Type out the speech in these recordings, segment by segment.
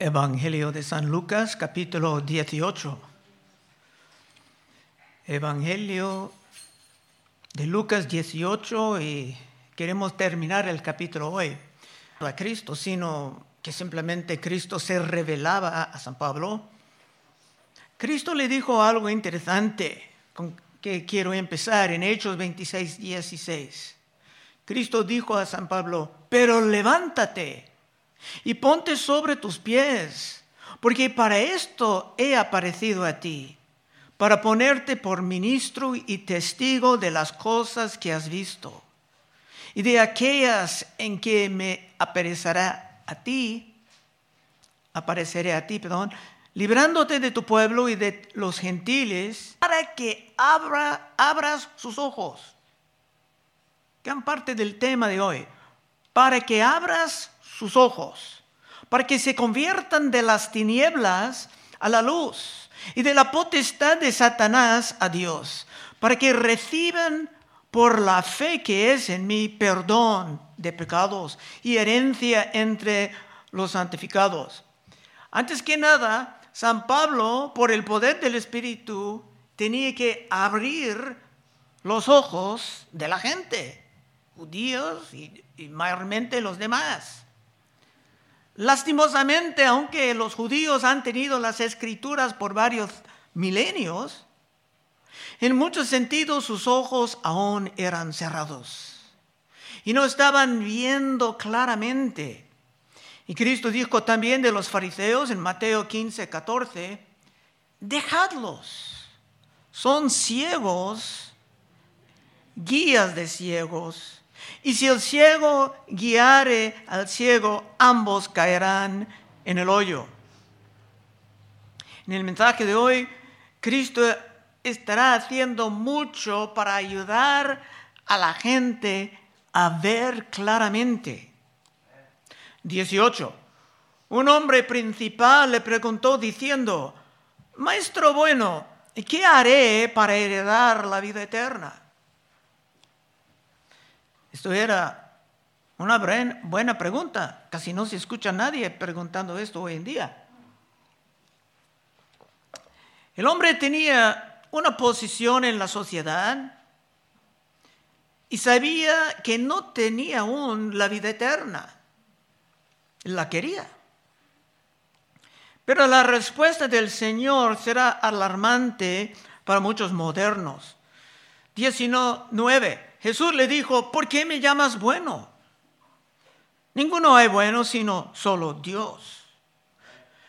Evangelio de San Lucas, capítulo 18. Evangelio de Lucas 18 y queremos terminar el capítulo hoy. No a Cristo, sino que simplemente Cristo se revelaba a San Pablo. Cristo le dijo algo interesante con que quiero empezar en Hechos 26, 16. Cristo dijo a San Pablo, pero levántate y ponte sobre tus pies, porque para esto he aparecido a ti, para ponerte por ministro y testigo de las cosas que has visto y de aquellas en que me aparecerá a ti, apareceré a ti, perdón, librándote de tu pueblo y de los gentiles, para que abra, abras sus ojos. Gran parte del tema de hoy, para que abras sus ojos, para que se conviertan de las tinieblas a la luz y de la potestad de Satanás a Dios, para que reciban por la fe que es en mí perdón de pecados y herencia entre los santificados. Antes que nada, San Pablo, por el poder del Espíritu, tenía que abrir los ojos de la gente, judíos y, y mayormente los demás. Lastimosamente, aunque los judíos han tenido las escrituras por varios milenios, en muchos sentidos sus ojos aún eran cerrados y no estaban viendo claramente. Y Cristo dijo también de los fariseos en Mateo 15, 14, dejadlos, son ciegos, guías de ciegos y si el ciego guiare al ciego, ambos caerán en el hoyo. En el mensaje de hoy, Cristo estará haciendo mucho para ayudar a la gente a ver claramente. 18. Un hombre principal le preguntó diciendo, Maestro bueno, ¿qué haré para heredar la vida eterna? Esto era una buena pregunta. Casi no se escucha a nadie preguntando esto hoy en día. El hombre tenía una posición en la sociedad y sabía que no tenía aún la vida eterna. La quería. Pero la respuesta del Señor será alarmante para muchos modernos. 19. Jesús le dijo, ¿por qué me llamas bueno? Ninguno hay bueno sino solo Dios.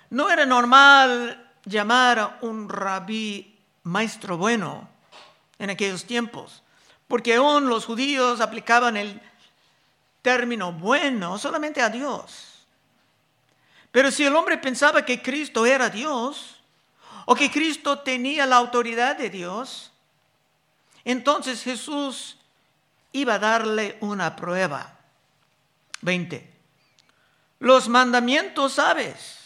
No era normal llamar a un rabí maestro bueno en aquellos tiempos, porque aún los judíos aplicaban el término bueno solamente a Dios. Pero si el hombre pensaba que Cristo era Dios, o que Cristo tenía la autoridad de Dios, entonces Jesús iba a darle una prueba. 20. Los mandamientos sabes.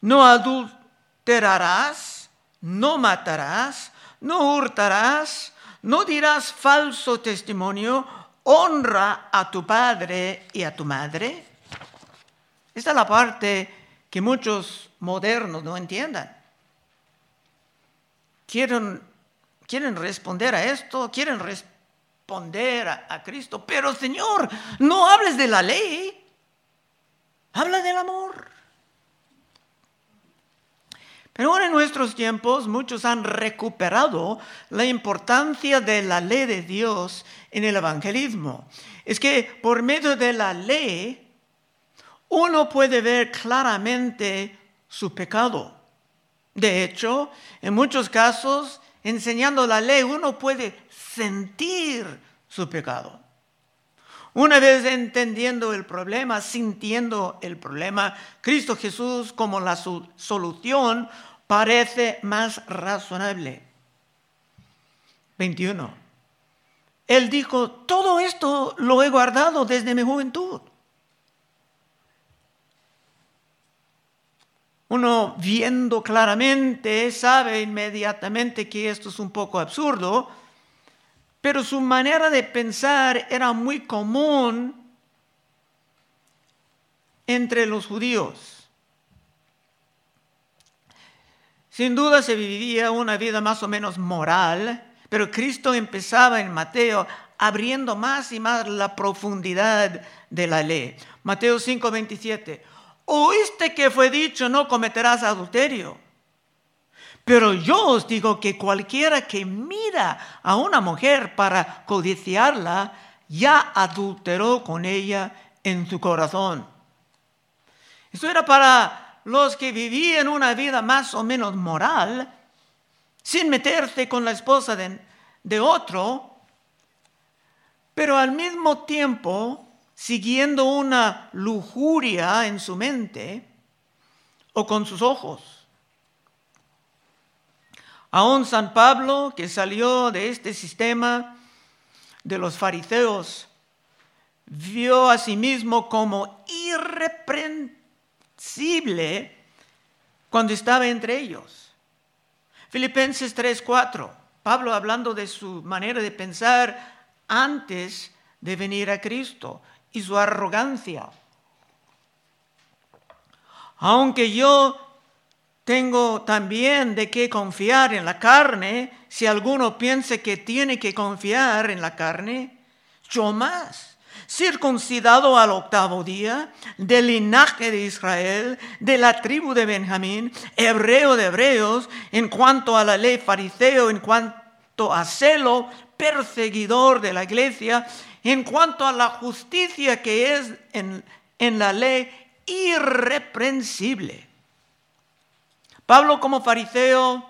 No adulterarás, no matarás, no hurtarás, no dirás falso testimonio, honra a tu padre y a tu madre. Esta es la parte que muchos modernos no entiendan. Quieren, quieren responder a esto, quieren responder responder a, Cristo. Pero Señor, no hables de la ley, habla del amor. Pero ahora en nuestros tiempos muchos han recuperado la importancia de la ley de Dios en el evangelismo. Es que por medio de la ley uno puede ver claramente su pecado. De hecho, en muchos casos, enseñando la ley, uno puede sentir su pecado. Una vez entendiendo el problema, sintiendo el problema, Cristo Jesús como la solución parece más razonable. 21. Él dijo, todo esto lo he guardado desde mi juventud. Uno viendo claramente sabe inmediatamente que esto es un poco absurdo, pero su manera de pensar era muy común entre los judíos. Sin duda se vivía una vida más o menos moral, pero Cristo empezaba en Mateo abriendo más y más la profundidad de la ley. Mateo 5:27. Oíste que fue dicho, no cometerás adulterio. Pero yo os digo que cualquiera que mira a una mujer para codiciarla, ya adulteró con ella en su corazón. Esto era para los que vivían una vida más o menos moral, sin meterse con la esposa de, de otro, pero al mismo tiempo siguiendo una lujuria en su mente o con sus ojos. Aún San Pablo, que salió de este sistema de los fariseos, vio a sí mismo como irreprensible cuando estaba entre ellos. Filipenses 3:4, Pablo hablando de su manera de pensar antes de venir a Cristo y su arrogancia. Aunque yo tengo también de qué confiar en la carne. Si alguno piense que tiene que confiar en la carne, yo más. Circuncidado al octavo día, del linaje de Israel, de la tribu de Benjamín, hebreo de hebreos, en cuanto a la ley fariseo, en cuanto a celo, perseguidor de la iglesia, en cuanto a la justicia que es en, en la ley irreprensible. Pablo como fariseo,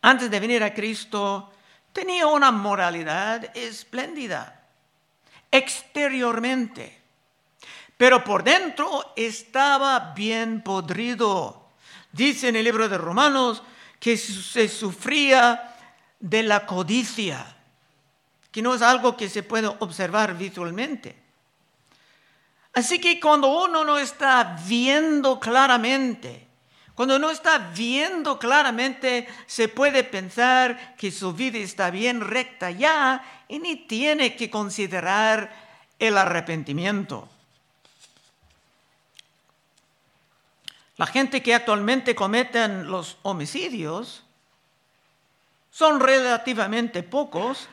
antes de venir a Cristo, tenía una moralidad espléndida, exteriormente, pero por dentro estaba bien podrido. Dice en el libro de Romanos que se sufría de la codicia, que no es algo que se puede observar visualmente. Así que cuando uno no está viendo claramente, cuando no está viendo claramente, se puede pensar que su vida está bien recta ya y ni tiene que considerar el arrepentimiento. La gente que actualmente cometen los homicidios son relativamente pocos,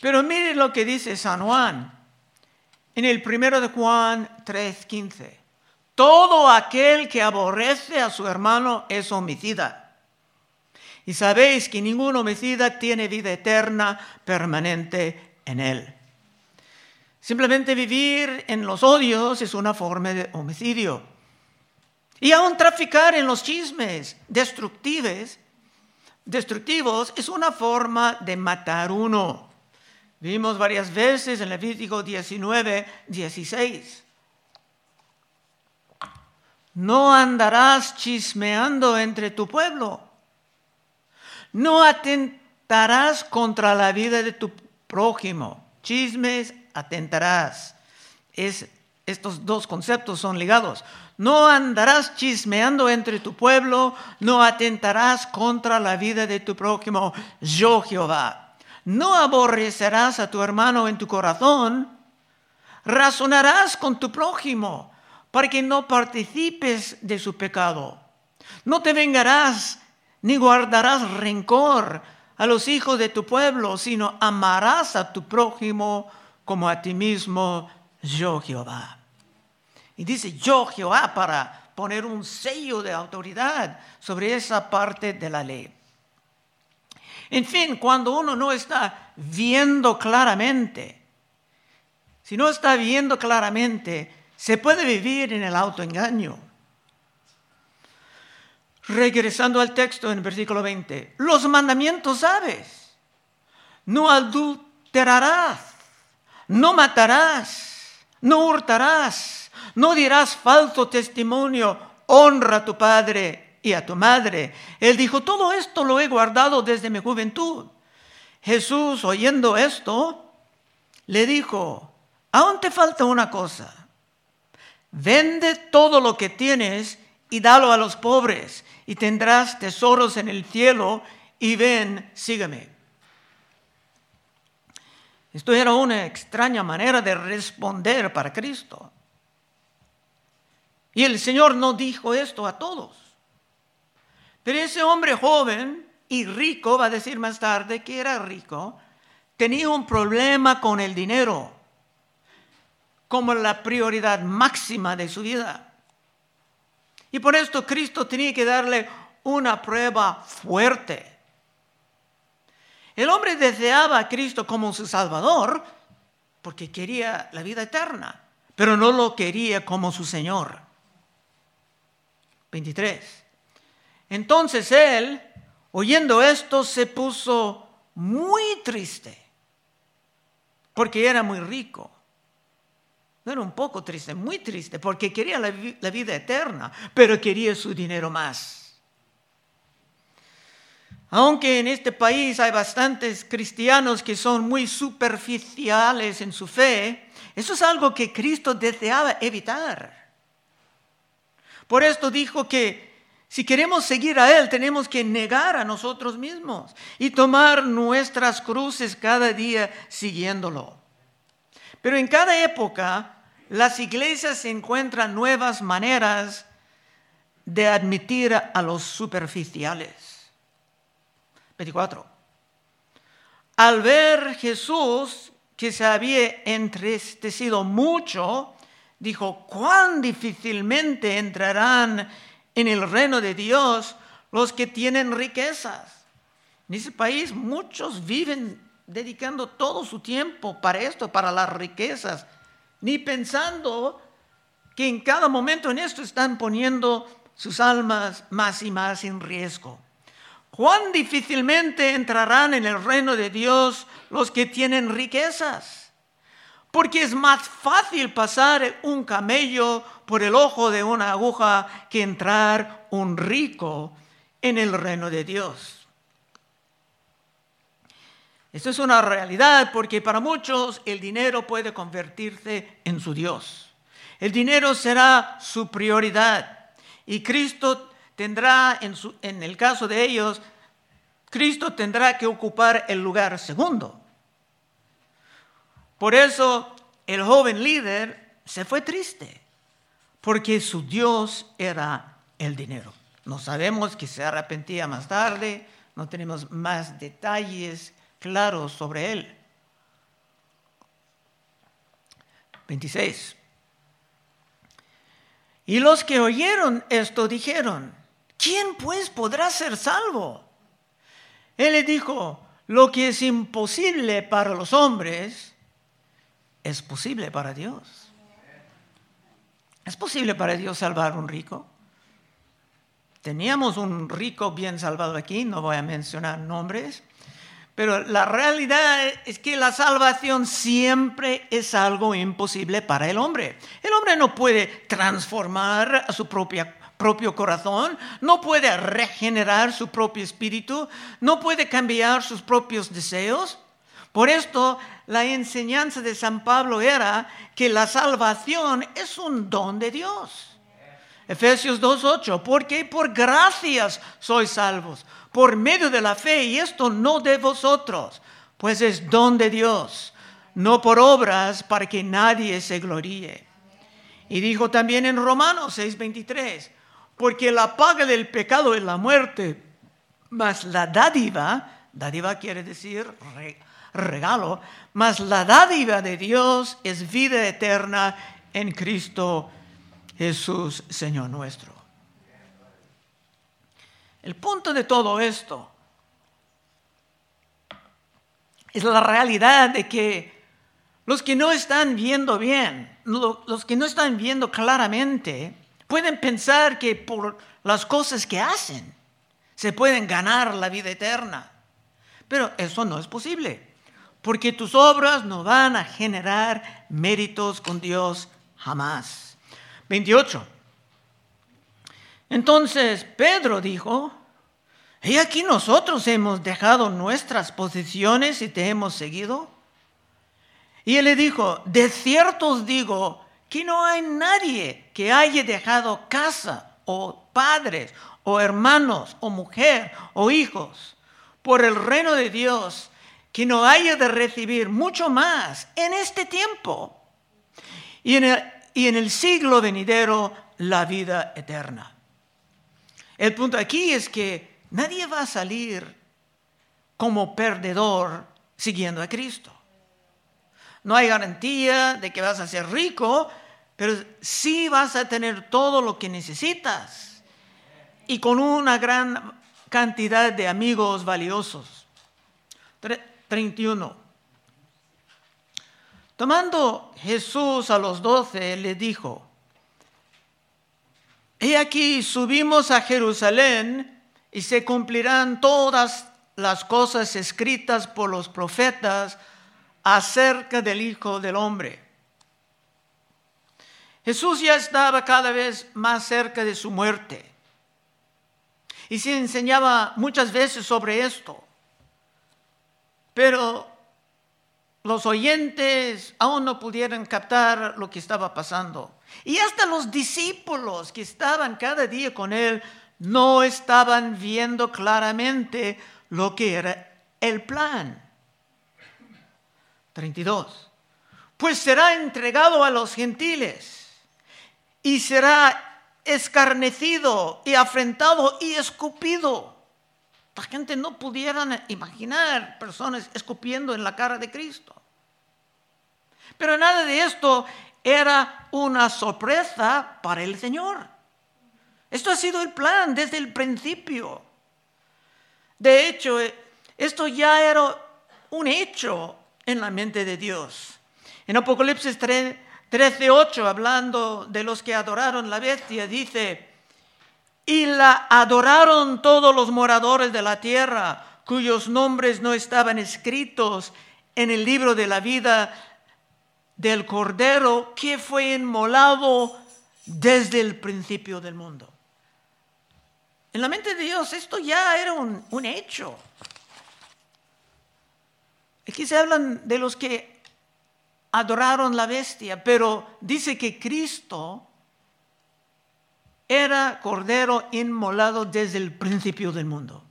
pero mire lo que dice San Juan en el primero de Juan 3:15. Todo aquel que aborrece a su hermano es homicida. Y sabéis que ningún homicida tiene vida eterna permanente en él. Simplemente vivir en los odios es una forma de homicidio. Y aún traficar en los chismes destructivos, destructivos es una forma de matar uno. Vimos varias veces en Levítico 19, 16. No andarás chismeando entre tu pueblo. No atentarás contra la vida de tu prójimo. Chismes, atentarás. Es, estos dos conceptos son ligados. No andarás chismeando entre tu pueblo, no atentarás contra la vida de tu prójimo, yo Jehová. No aborrecerás a tu hermano en tu corazón, razonarás con tu prójimo para que no participes de su pecado. No te vengarás ni guardarás rencor a los hijos de tu pueblo, sino amarás a tu prójimo como a ti mismo, yo Jehová. Y dice yo Jehová para poner un sello de autoridad sobre esa parte de la ley. En fin, cuando uno no está viendo claramente, si no está viendo claramente, se puede vivir en el autoengaño. Regresando al texto en el versículo 20, los mandamientos sabes, no adulterarás, no matarás, no hurtarás, no dirás falso testimonio, honra a tu padre y a tu madre. Él dijo, todo esto lo he guardado desde mi juventud. Jesús, oyendo esto, le dijo, aún te falta una cosa Vende todo lo que tienes y dalo a los pobres y tendrás tesoros en el cielo y ven, sígueme. Esto era una extraña manera de responder para Cristo. Y el Señor no dijo esto a todos. Pero ese hombre joven y rico, va a decir más tarde que era rico, tenía un problema con el dinero como la prioridad máxima de su vida. Y por esto Cristo tenía que darle una prueba fuerte. El hombre deseaba a Cristo como su Salvador porque quería la vida eterna, pero no lo quería como su Señor. 23. Entonces él, oyendo esto, se puso muy triste porque era muy rico. No era un poco triste, muy triste, porque quería la, la vida eterna, pero quería su dinero más. Aunque en este país hay bastantes cristianos que son muy superficiales en su fe, eso es algo que Cristo deseaba evitar. Por esto dijo que si queremos seguir a Él, tenemos que negar a nosotros mismos y tomar nuestras cruces cada día siguiéndolo. Pero en cada época, las iglesias encuentran nuevas maneras de admitir a los superficiales. 24. Al ver Jesús que se había entristecido mucho, dijo, cuán difícilmente entrarán en el reino de Dios los que tienen riquezas. En ese país muchos viven dedicando todo su tiempo para esto, para las riquezas, ni pensando que en cada momento en esto están poniendo sus almas más y más en riesgo. Cuán difícilmente entrarán en el reino de Dios los que tienen riquezas. Porque es más fácil pasar un camello por el ojo de una aguja que entrar un rico en el reino de Dios. Esto es una realidad porque para muchos el dinero puede convertirse en su Dios. El dinero será su prioridad y Cristo tendrá, en, en el caso de ellos, Cristo tendrá que ocupar el lugar segundo. Por eso el joven líder se fue triste, porque su Dios era el dinero. No sabemos que se arrepentía más tarde, no tenemos más detalles claros sobre él. 26. Y los que oyeron esto dijeron, ¿quién pues podrá ser salvo? Él le dijo, lo que es imposible para los hombres es posible para Dios. ¿Es posible para Dios salvar a un rico? Teníamos un rico bien salvado aquí, no voy a mencionar nombres, pero la realidad es que la salvación siempre es algo imposible para el hombre. El hombre no puede transformar a su propia propio corazón, no puede regenerar su propio espíritu, no puede cambiar sus propios deseos. Por esto, la enseñanza de San Pablo era que la salvación es un don de Dios. Efesios 2.8, porque por gracias sois salvos, por medio de la fe, y esto no de vosotros, pues es don de Dios, no por obras para que nadie se gloríe. Y dijo también en Romanos 6.23, porque la paga del pecado es la muerte, mas la dádiva, dádiva quiere decir regalo, mas la dádiva de Dios es vida eterna en Cristo Jesús, Señor nuestro. El punto de todo esto es la realidad de que los que no están viendo bien, los que no están viendo claramente, Pueden pensar que por las cosas que hacen se pueden ganar la vida eterna. Pero eso no es posible, porque tus obras no van a generar méritos con Dios jamás. 28. Entonces Pedro dijo, y aquí nosotros hemos dejado nuestras posiciones y te hemos seguido. Y él le dijo, de cierto os digo que no hay nadie que haya dejado casa o padres o hermanos o mujer o hijos por el reino de Dios que no haya de recibir mucho más en este tiempo y en el, y en el siglo venidero la vida eterna. El punto aquí es que nadie va a salir como perdedor siguiendo a Cristo. No hay garantía de que vas a ser rico, pero sí vas a tener todo lo que necesitas y con una gran cantidad de amigos valiosos. 31. Tomando Jesús a los doce, le dijo, He aquí, subimos a Jerusalén y se cumplirán todas las cosas escritas por los profetas acerca del Hijo del Hombre. Jesús ya estaba cada vez más cerca de su muerte. Y se enseñaba muchas veces sobre esto. Pero los oyentes aún no pudieron captar lo que estaba pasando. Y hasta los discípulos que estaban cada día con él no estaban viendo claramente lo que era el plan. 32. Pues será entregado a los gentiles y será escarnecido y afrentado y escupido. La gente no pudiera imaginar personas escupiendo en la cara de Cristo. Pero nada de esto era una sorpresa para el Señor. Esto ha sido el plan desde el principio. De hecho, esto ya era un hecho en la mente de Dios. En Apocalipsis 13:8, hablando de los que adoraron la bestia, dice, y la adoraron todos los moradores de la tierra, cuyos nombres no estaban escritos en el libro de la vida del Cordero que fue inmolado desde el principio del mundo. En la mente de Dios esto ya era un, un hecho. Aquí se hablan de los que adoraron la bestia, pero dice que Cristo era cordero inmolado desde el principio del mundo.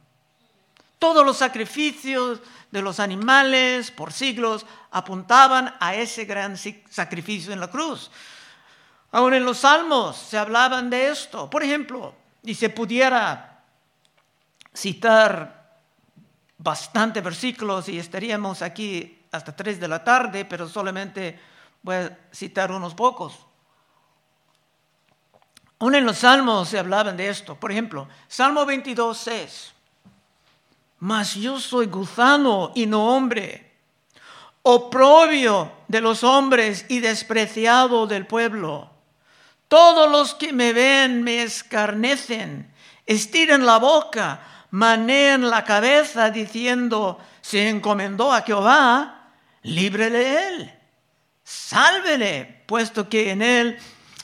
Todos los sacrificios de los animales por siglos apuntaban a ese gran sacrificio en la cruz. Aún en los salmos se hablaban de esto. Por ejemplo, y se pudiera citar bastante versículos y estaríamos aquí hasta 3 de la tarde, pero solamente voy a citar unos pocos. Aún en los salmos se hablaban de esto. Por ejemplo, Salmo 22, 6. Mas yo soy gusano y no hombre, oprobio de los hombres y despreciado del pueblo. Todos los que me ven me escarnecen, estiran la boca, manean la cabeza diciendo, se encomendó a Jehová, líbrele él, sálvele, puesto que en él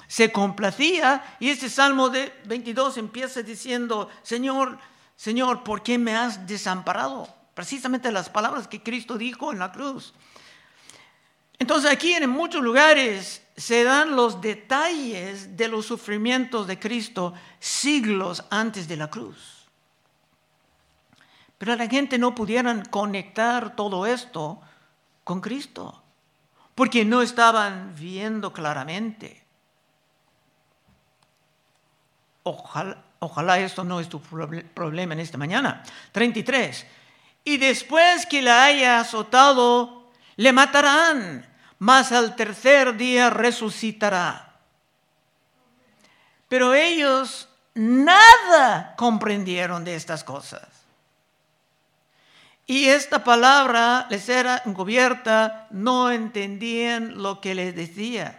se complacía. Y este Salmo de 22 empieza diciendo, Señor, Señor, ¿por qué me has desamparado? Precisamente las palabras que Cristo dijo en la cruz. Entonces aquí en muchos lugares se dan los detalles de los sufrimientos de Cristo siglos antes de la cruz. Pero la gente no pudieran conectar todo esto con Cristo, porque no estaban viendo claramente. Ojalá, ojalá esto no es tu problema en esta mañana. 33. Y después que la haya azotado, le matarán, mas al tercer día resucitará. Pero ellos nada comprendieron de estas cosas. Y esta palabra les era encubierta, no entendían lo que les decía.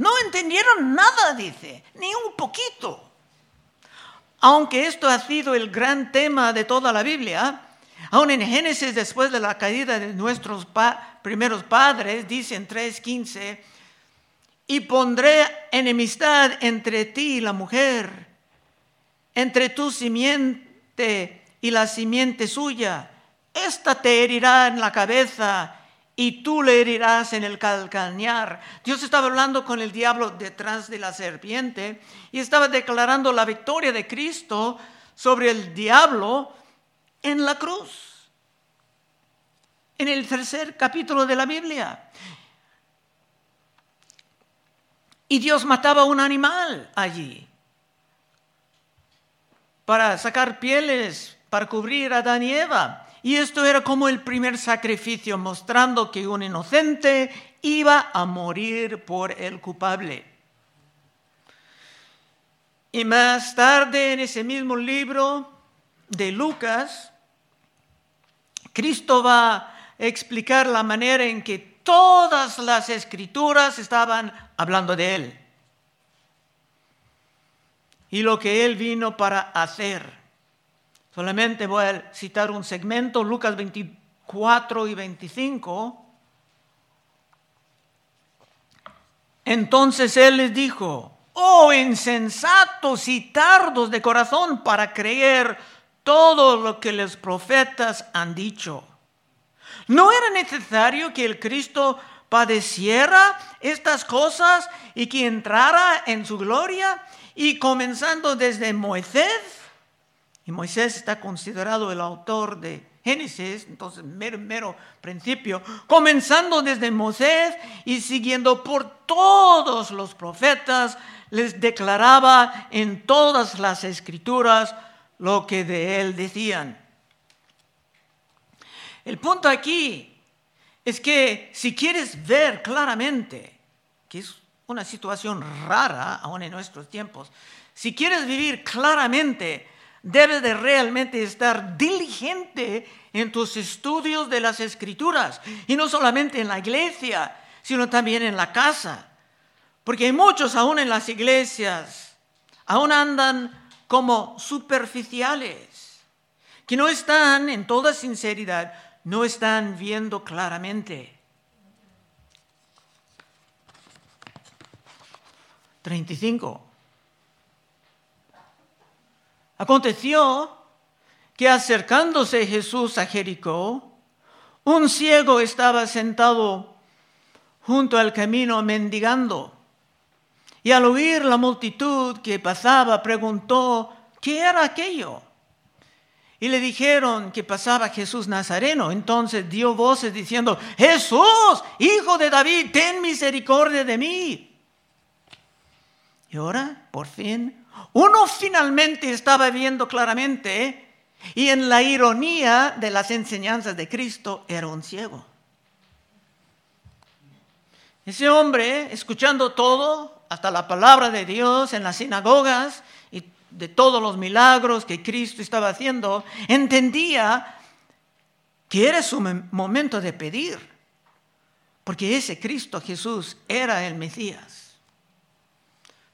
No entendieron nada, dice, ni un poquito. Aunque esto ha sido el gran tema de toda la Biblia, aún en Génesis, después de la caída de nuestros primeros padres, dice en 3.15, y pondré enemistad entre ti y la mujer, entre tu simiente y la simiente suya. Esta te herirá en la cabeza y tú le herirás en el calcañar. Dios estaba hablando con el diablo detrás de la serpiente y estaba declarando la victoria de Cristo sobre el diablo en la cruz. En el tercer capítulo de la Biblia. Y Dios mataba un animal allí. para sacar pieles, para cubrir a Adán y Eva. Y esto era como el primer sacrificio, mostrando que un inocente iba a morir por el culpable. Y más tarde en ese mismo libro de Lucas, Cristo va a explicar la manera en que todas las escrituras estaban hablando de Él. Y lo que Él vino para hacer. Solamente voy a citar un segmento, Lucas 24 y 25. Entonces Él les dijo, oh insensatos y tardos de corazón para creer todo lo que los profetas han dicho. ¿No era necesario que el Cristo padeciera estas cosas y que entrara en su gloria? Y comenzando desde Moisés, y Moisés está considerado el autor de Génesis, entonces mero, mero principio, comenzando desde Moisés y siguiendo por todos los profetas, les declaraba en todas las escrituras lo que de él decían. El punto aquí es que si quieres ver claramente, que es una situación rara aún en nuestros tiempos, si quieres vivir claramente, debes de realmente estar diligente en tus estudios de las escrituras, y no solamente en la iglesia, sino también en la casa. Porque hay muchos aún en las iglesias, aún andan como superficiales, que no están en toda sinceridad, no están viendo claramente. 35. Aconteció que acercándose Jesús a Jericó, un ciego estaba sentado junto al camino mendigando. Y al oír la multitud que pasaba, preguntó, ¿qué era aquello? Y le dijeron que pasaba Jesús Nazareno. Entonces dio voces diciendo, Jesús, hijo de David, ten misericordia de mí. Y ahora, por fin, uno finalmente estaba viendo claramente y en la ironía de las enseñanzas de Cristo era un ciego. Ese hombre, escuchando todo, hasta la palabra de Dios en las sinagogas y de todos los milagros que Cristo estaba haciendo, entendía que era su momento de pedir, porque ese Cristo Jesús era el Mesías.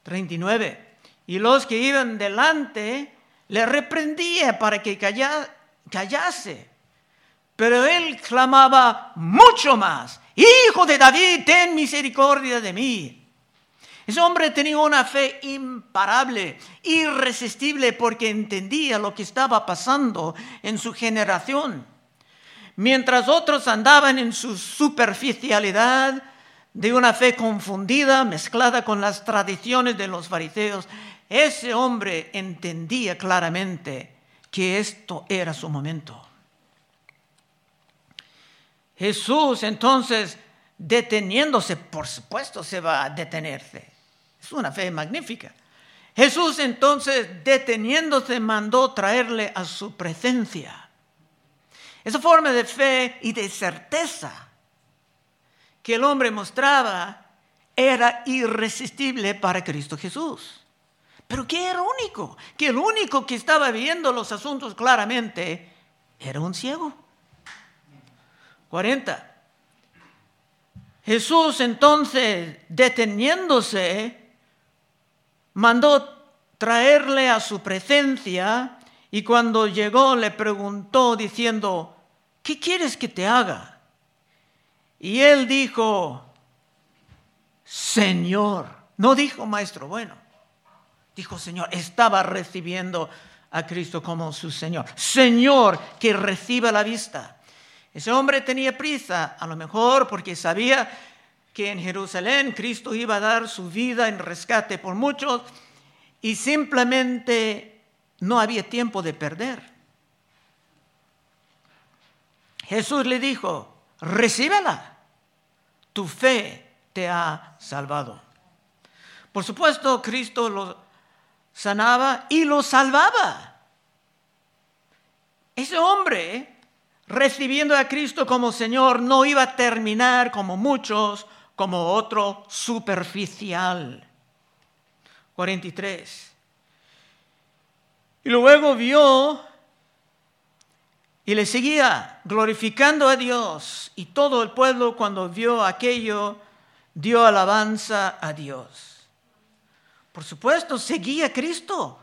39. Y los que iban delante le reprendía para que callase. Pero él clamaba mucho más, Hijo de David, ten misericordia de mí. Ese hombre tenía una fe imparable, irresistible, porque entendía lo que estaba pasando en su generación. Mientras otros andaban en su superficialidad de una fe confundida, mezclada con las tradiciones de los fariseos, ese hombre entendía claramente que esto era su momento. Jesús entonces, deteniéndose, por supuesto se va a detenerse. Es una fe magnífica. Jesús entonces, deteniéndose, mandó traerle a su presencia. Esa forma de fe y de certeza que el hombre mostraba era irresistible para Cristo Jesús. Pero que era único, que el único que estaba viendo los asuntos claramente era un ciego. 40. Jesús entonces, deteniéndose, mandó traerle a su presencia y cuando llegó le preguntó diciendo, ¿qué quieres que te haga? Y él dijo, Señor, no dijo maestro bueno, dijo Señor, estaba recibiendo a Cristo como su Señor. Señor, que reciba la vista. Ese hombre tenía prisa, a lo mejor porque sabía que en Jerusalén Cristo iba a dar su vida en rescate por muchos y simplemente no había tiempo de perder. Jesús le dijo, recíbela, tu fe te ha salvado. Por supuesto, Cristo lo sanaba y lo salvaba. ese hombre, recibiendo a Cristo como Señor, no iba a terminar como muchos, como otro superficial. 43. Y luego vio y le seguía glorificando a Dios. Y todo el pueblo cuando vio aquello dio alabanza a Dios. Por supuesto, seguía a Cristo.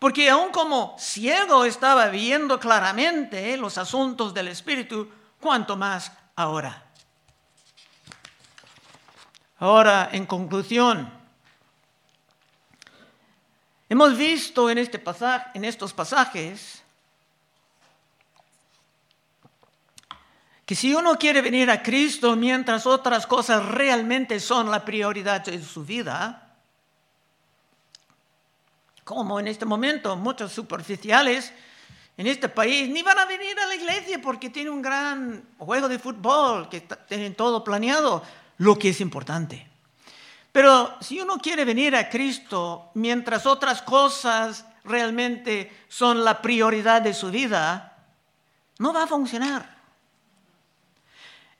Porque aún como ciego estaba viendo claramente los asuntos del Espíritu, cuanto más ahora. Ahora, en conclusión, hemos visto en, este pasaje, en estos pasajes que si uno quiere venir a Cristo mientras otras cosas realmente son la prioridad de su vida, como en este momento muchos superficiales en este país ni van a venir a la iglesia porque tienen un gran juego de fútbol, que tienen todo planeado, lo que es importante. Pero si uno quiere venir a Cristo mientras otras cosas realmente son la prioridad de su vida, no va a funcionar.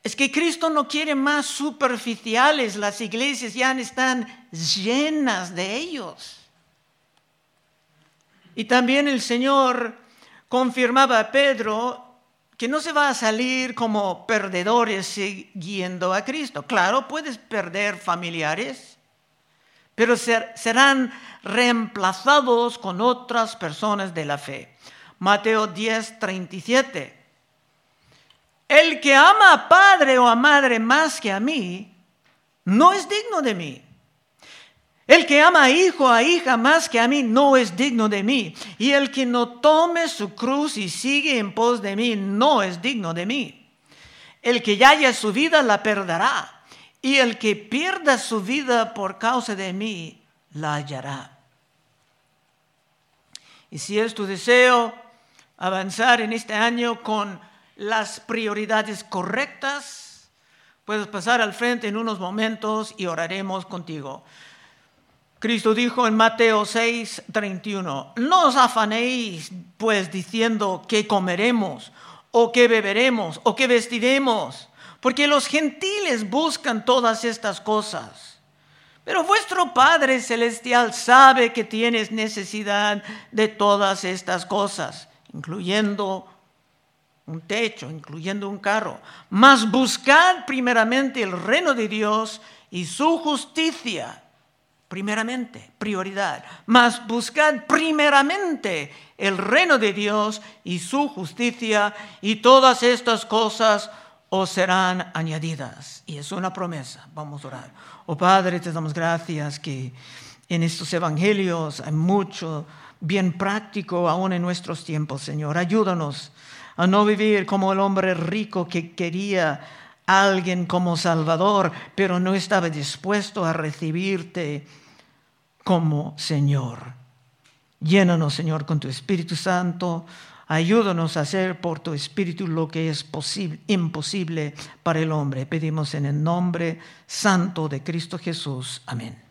Es que Cristo no quiere más superficiales, las iglesias ya están llenas de ellos. Y también el Señor confirmaba a Pedro que no se va a salir como perdedores siguiendo a Cristo. Claro, puedes perder familiares, pero serán reemplazados con otras personas de la fe. Mateo 10, 37. El que ama a padre o a madre más que a mí, no es digno de mí. El que ama a hijo a hija más que a mí, no es digno de mí. Y el que no tome su cruz y sigue en pos de mí, no es digno de mí. El que haya su vida, la perderá. Y el que pierda su vida por causa de mí, la hallará. Y si es tu deseo avanzar en este año con las prioridades correctas, puedes pasar al frente en unos momentos y oraremos contigo. Cristo dijo en Mateo 6, 31, no os afanéis pues diciendo qué comeremos o qué beberemos o qué vestiremos, porque los gentiles buscan todas estas cosas. Pero vuestro Padre Celestial sabe que tienes necesidad de todas estas cosas, incluyendo un techo, incluyendo un carro. Mas buscad primeramente el reino de Dios y su justicia. Primeramente, prioridad. Mas buscad primeramente el reino de Dios y su justicia y todas estas cosas os serán añadidas. Y es una promesa. Vamos a orar. Oh Padre, te damos gracias que en estos evangelios hay mucho bien práctico aún en nuestros tiempos, Señor. Ayúdanos a no vivir como el hombre rico que quería alguien como Salvador, pero no estaba dispuesto a recibirte como Señor. Llénanos, Señor, con tu Espíritu Santo. Ayúdanos a hacer por tu Espíritu lo que es posible, imposible para el hombre. Pedimos en el nombre santo de Cristo Jesús. Amén.